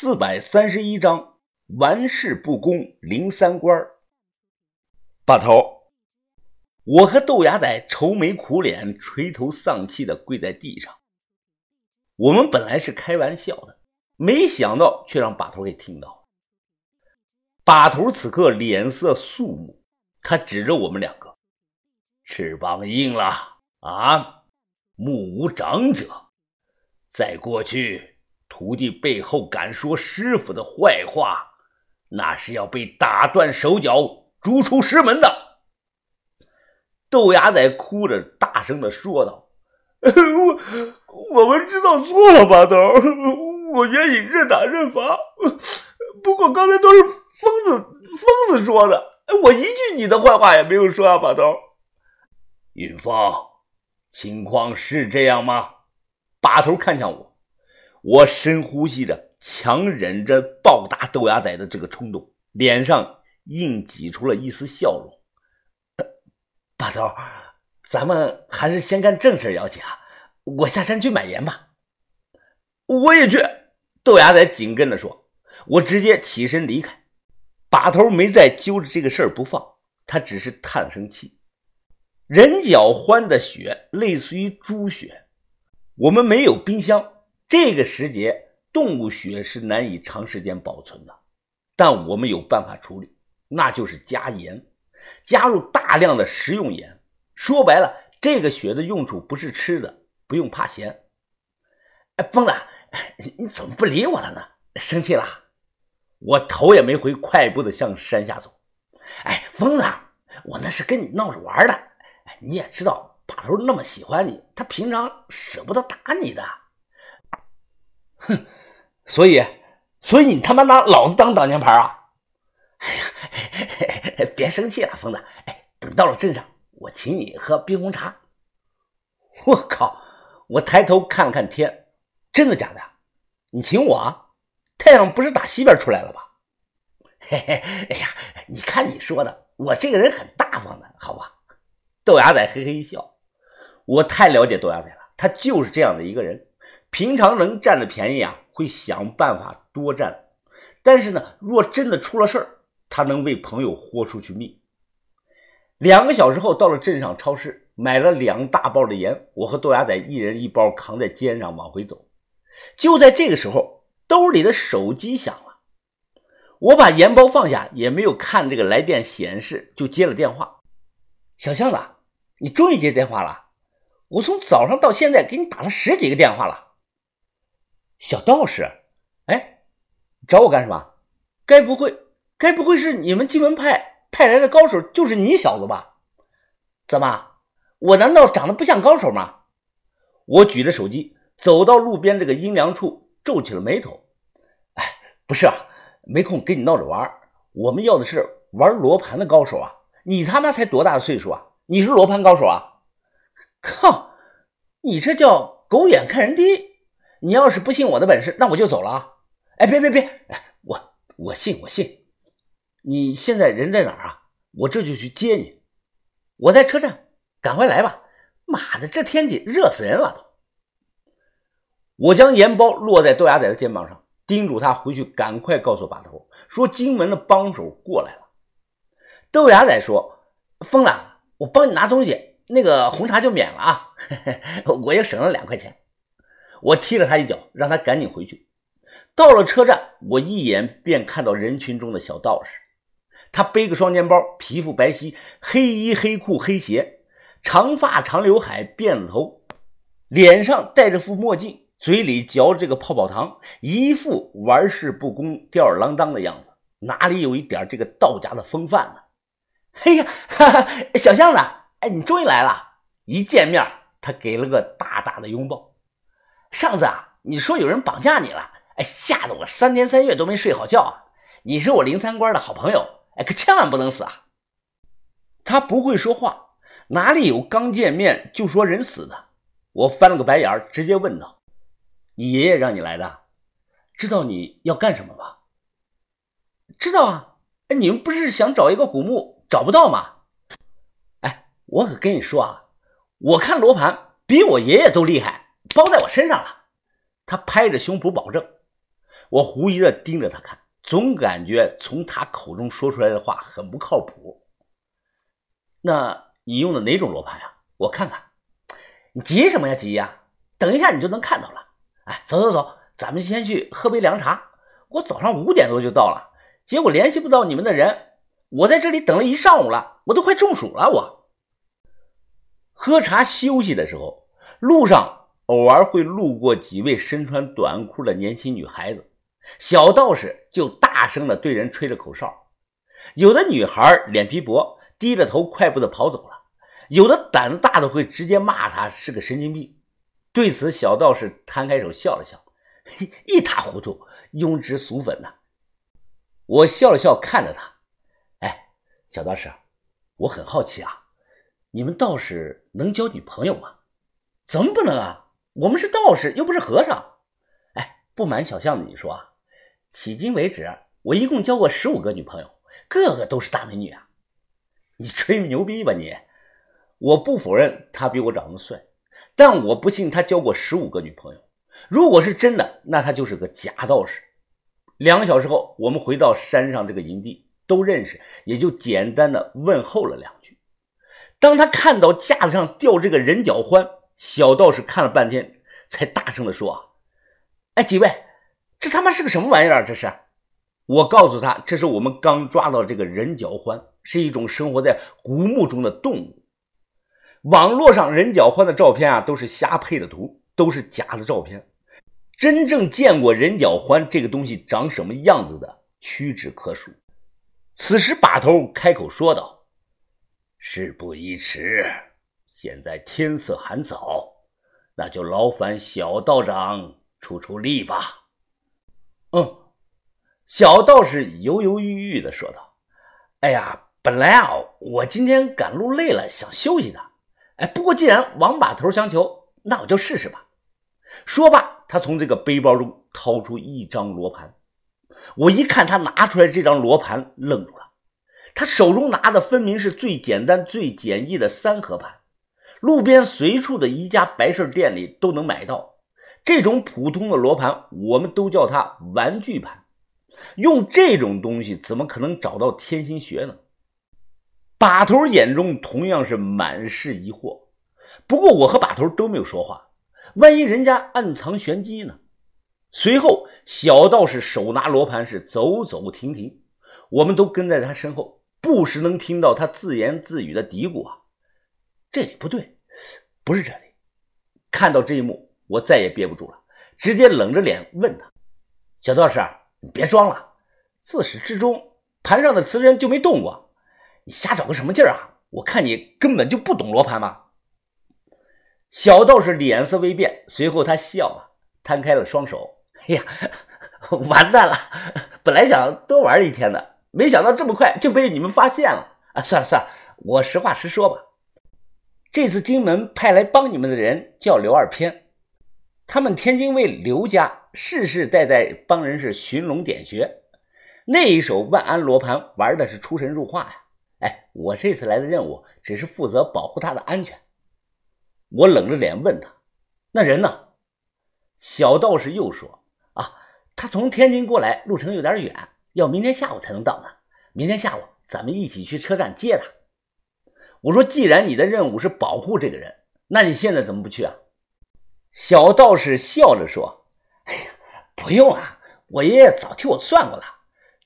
四百三十一章玩世不恭零三官把头，我和豆芽仔愁眉苦脸、垂头丧气的跪在地上。我们本来是开玩笑的，没想到却让把头给听到。把头此刻脸色肃穆，他指着我们两个：“翅膀硬了啊！目无长者，在过去。”徒弟背后敢说师傅的坏话，那是要被打断手脚、逐出师门的。豆芽仔哭着大声的说道：“我我们知道错了，把头，我愿意认打认罚。不过刚才都是疯子疯子说的，我一句你的坏话也没有说啊，把头。”云峰，情况是这样吗？把头看向我。我深呼吸着，强忍着暴打豆芽仔的这个冲动，脸上硬挤出了一丝笑容。把头，咱们还是先干正事要紧啊！我下山去买盐吧。我也去。豆芽仔紧跟着说。我直接起身离开。把头没再揪着这个事儿不放，他只是叹声气。人脚欢的血类似于猪血，我们没有冰箱。这个时节，动物血是难以长时间保存的，但我们有办法处理，那就是加盐，加入大量的食用盐。说白了，这个血的用处不是吃的，不用怕咸。哎，疯子，你怎么不理我了呢？生气了？我头也没回，快步的向山下走。哎，疯子，我那是跟你闹着玩的。哎你也知道，把头那么喜欢你，他平常舍不得打你的。哼，所以，所以你他妈拿老子当挡箭牌啊！哎呀，别生气了，疯子。哎，等到了镇上，我请你喝冰红茶。我靠！我抬头看了看天，真的假的？你请我？太阳不是打西边出来了吧？嘿嘿，哎呀，你看你说的，我这个人很大方的，好吧？豆芽仔嘿嘿一笑。我太了解豆芽仔了，他就是这样的一个人。平常能占的便宜啊，会想办法多占。但是呢，若真的出了事儿，他能为朋友豁出去命。两个小时后，到了镇上超市，买了两大包的盐。我和豆芽仔一人一包，扛在肩上往回走。就在这个时候，兜里的手机响了。我把盐包放下，也没有看这个来电显示，就接了电话。小巷子，你终于接电话了。我从早上到现在给你打了十几个电话了。小道士，哎，找我干什么？该不会，该不会是你们金门派派来的高手，就是你小子吧？怎么，我难道长得不像高手吗？我举着手机走到路边这个阴凉处，皱起了眉头。哎，不是啊，没空跟你闹着玩。我们要的是玩罗盘的高手啊！你他妈才多大的岁数啊？你是罗盘高手啊？靠，你这叫狗眼看人低。你要是不信我的本事，那我就走了啊！哎，别别别！哎，我我信我信。你现在人在哪儿啊？我这就去接你。我在车站，赶快来吧！妈的，这天气热死人了都。我将盐包落在豆芽仔的肩膀上，叮嘱他回去赶快告诉把头，说金门的帮手过来了。豆芽仔说：“疯了，我帮你拿东西，那个红茶就免了啊！我也省了两块钱。”我踢了他一脚，让他赶紧回去。到了车站，我一眼便看到人群中的小道士。他背个双肩包，皮肤白皙，黑衣黑裤黑鞋，长发长刘海辫子头，脸上戴着副墨镜，嘴里嚼着这个泡泡糖，一副玩世不恭、吊儿郎当的样子，哪里有一点这个道家的风范呢？哎呀，哈哈，小巷子，哎，你终于来了！一见面，他给了个大大的拥抱。上次啊，你说有人绑架你了，哎，吓得我三天三夜都没睡好觉啊！你是我林三官的好朋友，哎，可千万不能死啊！他不会说话，哪里有刚见面就说人死的？我翻了个白眼直接问道：“你爷爷让你来的？知道你要干什么吗？”“知道啊，哎，你们不是想找一个古墓找不到吗？”“哎，我可跟你说啊，我看罗盘比我爷爷都厉害。”包在我身上了，他拍着胸脯保证。我狐疑的盯着他看，总感觉从他口中说出来的话很不靠谱。那你用的哪种罗盘啊？我看看。你急什么呀？急呀！等一下你就能看到了。哎，走走走，咱们先去喝杯凉茶。我早上五点多就到了，结果联系不到你们的人，我在这里等了一上午了，我都快中暑了。我喝茶休息的时候，路上偶尔会路过几位身穿短裤的年轻女孩子，小道士就大声的对人吹着口哨。有的女孩脸皮薄，低着头快步的跑走了；有的胆子大的会直接骂他是个神经病。对此，小道士摊开手笑了笑，一塌糊涂。庸脂俗粉呐！我笑了笑，看着他。哎，小道士，我很好奇啊，你们道士能交女朋友吗？怎么不能啊？我们是道士，又不是和尚。哎，不瞒小巷子你说啊，迄今为止，我一共交过十五个女朋友，个个都是大美女啊！你吹牛逼吧你！我不否认他比我长得帅，但我不信他交过十五个女朋友。如果是真的，那他就是个假道士。两个小时后，我们回到山上这个营地，都认识，也就简单的问候了两句。当他看到架子上吊这个人脚环，小道士看了半天，才大声的说：“啊哎，几位，这他妈是个什么玩意儿？这是？”我告诉他，这是我们刚抓到这个人脚环，是一种生活在古墓中的动物。网络上人脚环的照片啊，都是瞎配的图。都是假的照片，真正见过人脚环这个东西长什么样子的屈指可数。此时把头开口说道：“事不宜迟，现在天色还早，那就劳烦小道长出出力吧。”嗯，小道士犹犹豫豫的说道：“哎呀，本来啊，我今天赶路累了，想休息的。哎，不过既然王把头相求，那我就试试吧。”说罢，他从这个背包中掏出一张罗盘。我一看他拿出来这张罗盘，愣住了。他手中拿的分明是最简单、最简易的三合盘，路边随处的一家白事店里都能买到。这种普通的罗盘，我们都叫它玩具盘。用这种东西，怎么可能找到天心穴呢？把头眼中同样是满是疑惑。不过我和把头都没有说话。万一人家暗藏玄机呢？随后，小道士手拿罗盘是走走停停，我们都跟在他身后，不时能听到他自言自语的嘀咕啊：“这里不对，不是这里。”看到这一幕，我再也憋不住了，直接冷着脸问他：“小道士，你别装了，自始至终盘上的磁针就没动过，你瞎找个什么劲儿啊？我看你根本就不懂罗盘吧。”小道士脸色微变，随后他笑了，摊开了双手。哎呀，完蛋了！本来想多玩一天的，没想到这么快就被你们发现了。啊，算了算了，我实话实说吧。这次荆门派来帮你们的人叫刘二偏，他们天津卫刘家世世代代帮人是寻龙点穴，那一手万安罗盘玩的是出神入化呀。哎，我这次来的任务只是负责保护他的安全。我冷着脸问他：“那人呢？”小道士又说：“啊，他从天津过来，路程有点远，要明天下午才能到呢。明天下午咱们一起去车站接他。”我说：“既然你的任务是保护这个人，那你现在怎么不去啊？”小道士笑着说：“哎呀，不用啊，我爷爷早替我算过了。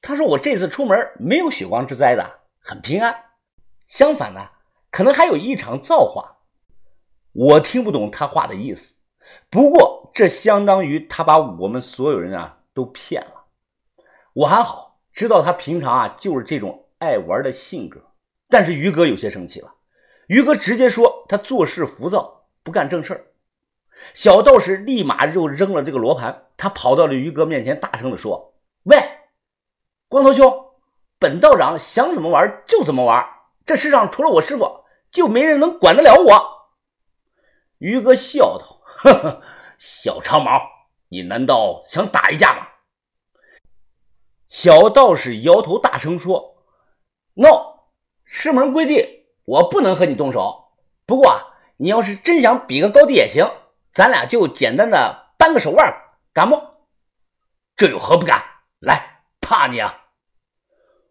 他说我这次出门没有血光之灾的，很平安。相反呢，可能还有一场造化。”我听不懂他话的意思，不过这相当于他把我们所有人啊都骗了。我还好知道他平常啊就是这种爱玩的性格，但是于哥有些生气了。于哥直接说他做事浮躁，不干正事儿。小道士立马就扔了这个罗盘，他跑到了于哥面前，大声的说：“喂，光头兄，本道长想怎么玩就怎么玩，这世上除了我师傅，就没人能管得了我。”于哥笑道：“呵呵，小长毛，你难道想打一架吗？”小道士摇头，大声说：“No，师门规定，我不能和你动手。不过啊你要是真想比个高低也行，咱俩就简单的扳个手腕，敢不？”这有何不敢？来，怕你啊！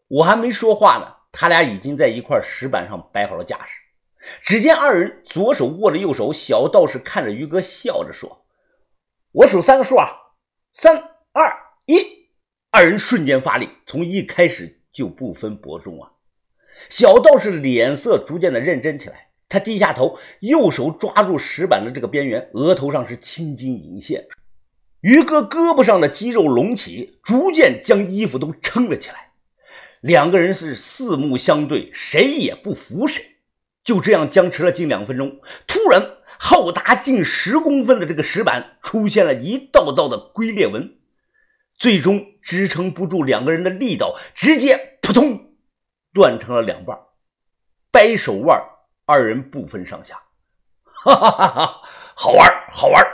我还没说话呢，他俩已经在一块石板上摆好了架势。只见二人左手握着右手，小道士看着于哥，笑着说：“我数三个数啊，三二一。”二人瞬间发力，从一开始就不分伯仲啊！小道士脸色逐渐的认真起来，他低下头，右手抓住石板的这个边缘，额头上是青筋隐现。于哥胳膊上的肌肉隆起，逐渐将衣服都撑了起来。两个人是四目相对，谁也不服谁。就这样僵持了近两分钟，突然，厚达近十公分的这个石板出现了一道道的龟裂纹，最终支撑不住两个人的力道，直接扑通断成了两半。掰手腕，二人不分上下，哈哈哈哈！好玩，好玩！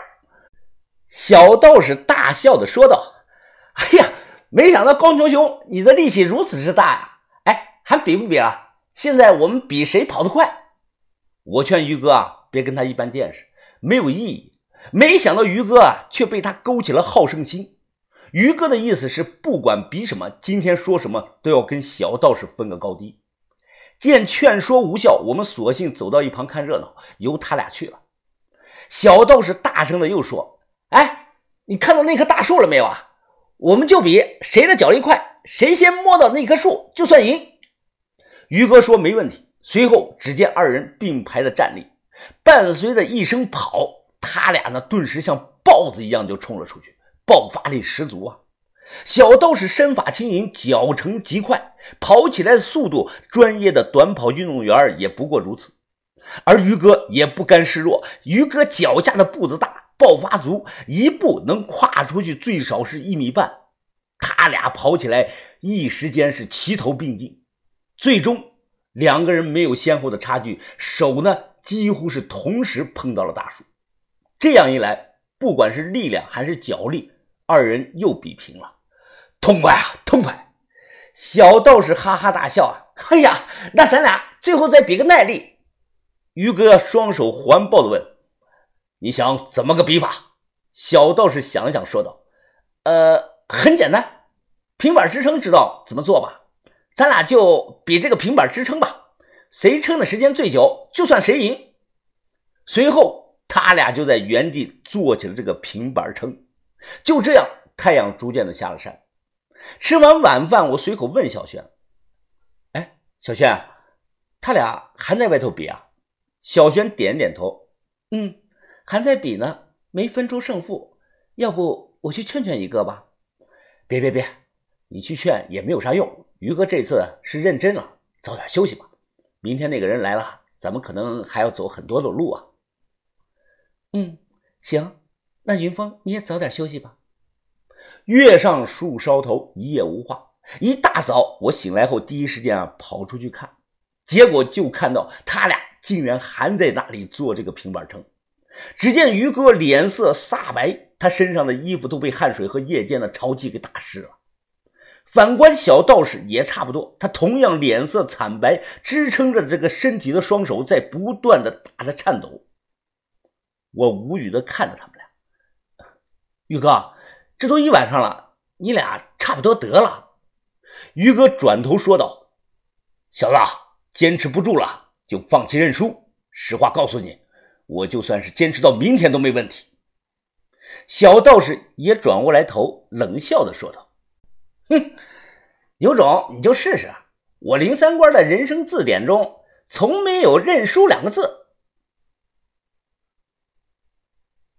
小道士大笑的说道：“哎呀，没想到高雄兄，你的力气如此之大呀！哎，还比不比了？”现在我们比谁跑得快。我劝于哥啊，别跟他一般见识，没有意义。没想到于哥啊，却被他勾起了好胜心。于哥的意思是，不管比什么，今天说什么都要跟小道士分个高低。见劝说无效，我们索性走到一旁看热闹，由他俩去了。小道士大声的又说：“哎，你看到那棵大树了没有啊？我们就比谁的脚力快，谁先摸到那棵树就算赢。”于哥说没问题。随后，只见二人并排的站立，伴随着一声跑，他俩呢顿时像豹子一样就冲了出去，爆发力十足啊！小道士身法轻盈，脚程极快，跑起来的速度，专业的短跑运动员也不过如此。而于哥也不甘示弱，于哥脚下的步子大，爆发足，一步能跨出去最少是一米半。他俩跑起来，一时间是齐头并进。最终，两个人没有先后的差距，手呢几乎是同时碰到了大树。这样一来，不管是力量还是脚力，二人又比拼了。痛快啊，痛快！小道士哈哈大笑啊，哎呀，那咱俩最后再比个耐力。于哥双手环抱的问：“你想怎么个比法？”小道士想想说道：“呃，很简单，平板支撑知道怎么做吧？”咱俩就比这个平板支撑吧，谁撑的时间最久，就算谁赢。随后，他俩就在原地做起了这个平板撑。就这样，太阳逐渐的下了山。吃完晚饭，我随口问小轩：“哎，小轩，他俩还在外头比啊？”小轩点点头：“嗯，还在比呢，没分出胜负。要不我去劝劝一个吧？”“别别别，你去劝也没有啥用。”于哥这次是认真了，早点休息吧。明天那个人来了，咱们可能还要走很多的路啊。嗯，行，那云峰你也早点休息吧。月上树梢头，一夜无话。一大早我醒来后，第一时间啊跑出去看，结果就看到他俩竟然还在那里做这个平板撑。只见于哥脸色煞白，他身上的衣服都被汗水和夜间的潮气给打湿了。反观小道士也差不多，他同样脸色惨白，支撑着这个身体的双手在不断的打着颤抖。我无语的看着他们，于哥，这都一晚上了，你俩差不多得了。于哥转头说道：“小子，坚持不住了就放弃认输。实话告诉你，我就算是坚持到明天都没问题。”小道士也转过来头，冷笑的说道。哼，有种你就试试！我林三官的人生字典中从没有认输两个字。